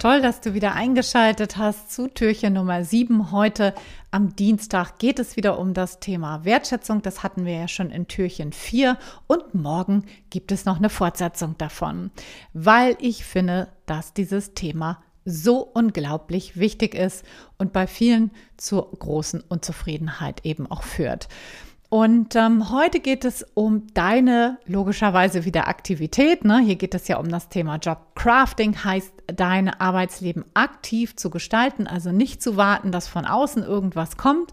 Toll, dass du wieder eingeschaltet hast zu Türchen Nummer 7. Heute am Dienstag geht es wieder um das Thema Wertschätzung. Das hatten wir ja schon in Türchen 4 und morgen gibt es noch eine Fortsetzung davon, weil ich finde, dass dieses Thema so unglaublich wichtig ist und bei vielen zur großen Unzufriedenheit eben auch führt. Und ähm, heute geht es um deine logischerweise wieder Aktivität. Ne? Hier geht es ja um das Thema Jobcrafting, heißt dein Arbeitsleben aktiv zu gestalten, also nicht zu warten, dass von außen irgendwas kommt.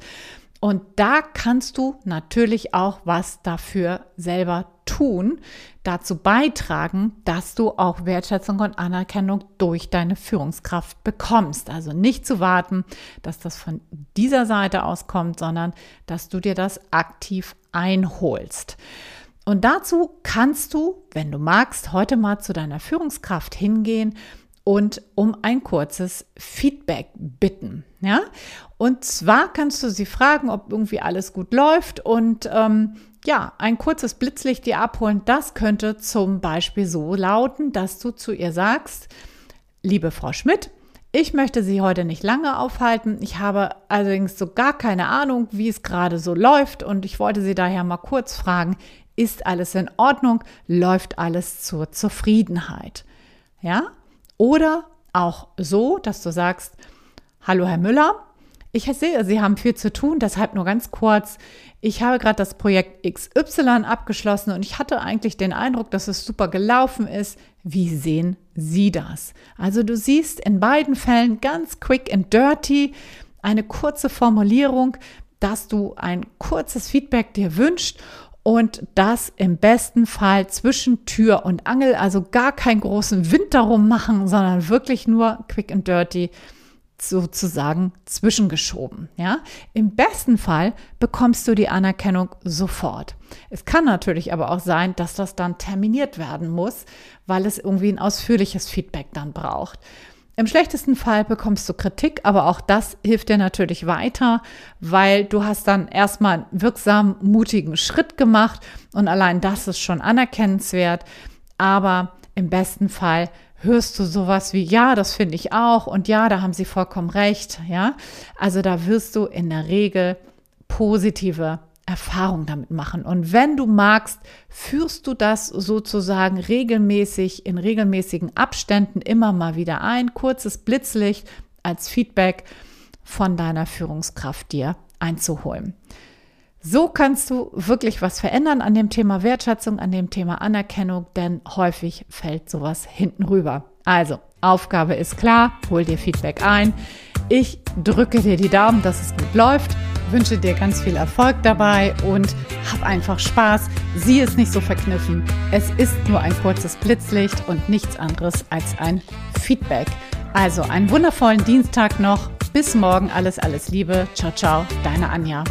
Und da kannst du natürlich auch was dafür selber tun, dazu beitragen, dass du auch Wertschätzung und Anerkennung durch deine Führungskraft bekommst. Also nicht zu warten, dass das von dieser Seite aus kommt, sondern dass du dir das aktiv einholst. Und dazu kannst du, wenn du magst, heute mal zu deiner Führungskraft hingehen und um ein kurzes Feedback bitten. Ja? Und zwar kannst du sie fragen, ob irgendwie alles gut läuft und ähm, ja, ein kurzes Blitzlicht dir abholen. Das könnte zum Beispiel so lauten, dass du zu ihr sagst, liebe Frau Schmidt, ich möchte Sie heute nicht lange aufhalten. Ich habe allerdings so gar keine Ahnung, wie es gerade so läuft und ich wollte Sie daher mal kurz fragen, ist alles in Ordnung? Läuft alles zur Zufriedenheit? Ja? Oder auch so, dass du sagst, hallo Herr Müller, ich sehe, Sie haben viel zu tun, deshalb nur ganz kurz. Ich habe gerade das Projekt XY abgeschlossen und ich hatte eigentlich den Eindruck, dass es super gelaufen ist. Wie sehen Sie das? Also du siehst in beiden Fällen ganz quick and dirty eine kurze Formulierung, dass du ein kurzes Feedback dir wünscht und das im besten Fall zwischen Tür und Angel, also gar keinen großen Wind darum machen, sondern wirklich nur quick and dirty sozusagen zwischengeschoben. Ja? Im besten Fall bekommst du die Anerkennung sofort. Es kann natürlich aber auch sein, dass das dann terminiert werden muss, weil es irgendwie ein ausführliches Feedback dann braucht. Im schlechtesten Fall bekommst du Kritik, aber auch das hilft dir natürlich weiter, weil du hast dann erstmal einen wirksamen, mutigen Schritt gemacht und allein das ist schon anerkennenswert. Aber im besten Fall hörst du sowas wie, ja, das finde ich auch und ja, da haben sie vollkommen recht, ja. Also da wirst du in der Regel positive Erfahrung damit machen. Und wenn du magst, führst du das sozusagen regelmäßig in regelmäßigen Abständen immer mal wieder ein. Kurzes Blitzlicht als Feedback von deiner Führungskraft dir einzuholen. So kannst du wirklich was verändern an dem Thema Wertschätzung, an dem Thema Anerkennung, denn häufig fällt sowas hinten rüber. Also, Aufgabe ist klar, hol dir Feedback ein. Ich drücke dir die Daumen, dass es gut läuft wünsche dir ganz viel Erfolg dabei und hab einfach Spaß. Sieh es nicht so verkniffen. Es ist nur ein kurzes Blitzlicht und nichts anderes als ein Feedback. Also einen wundervollen Dienstag noch. Bis morgen. Alles, alles Liebe. Ciao, ciao. Deine Anja.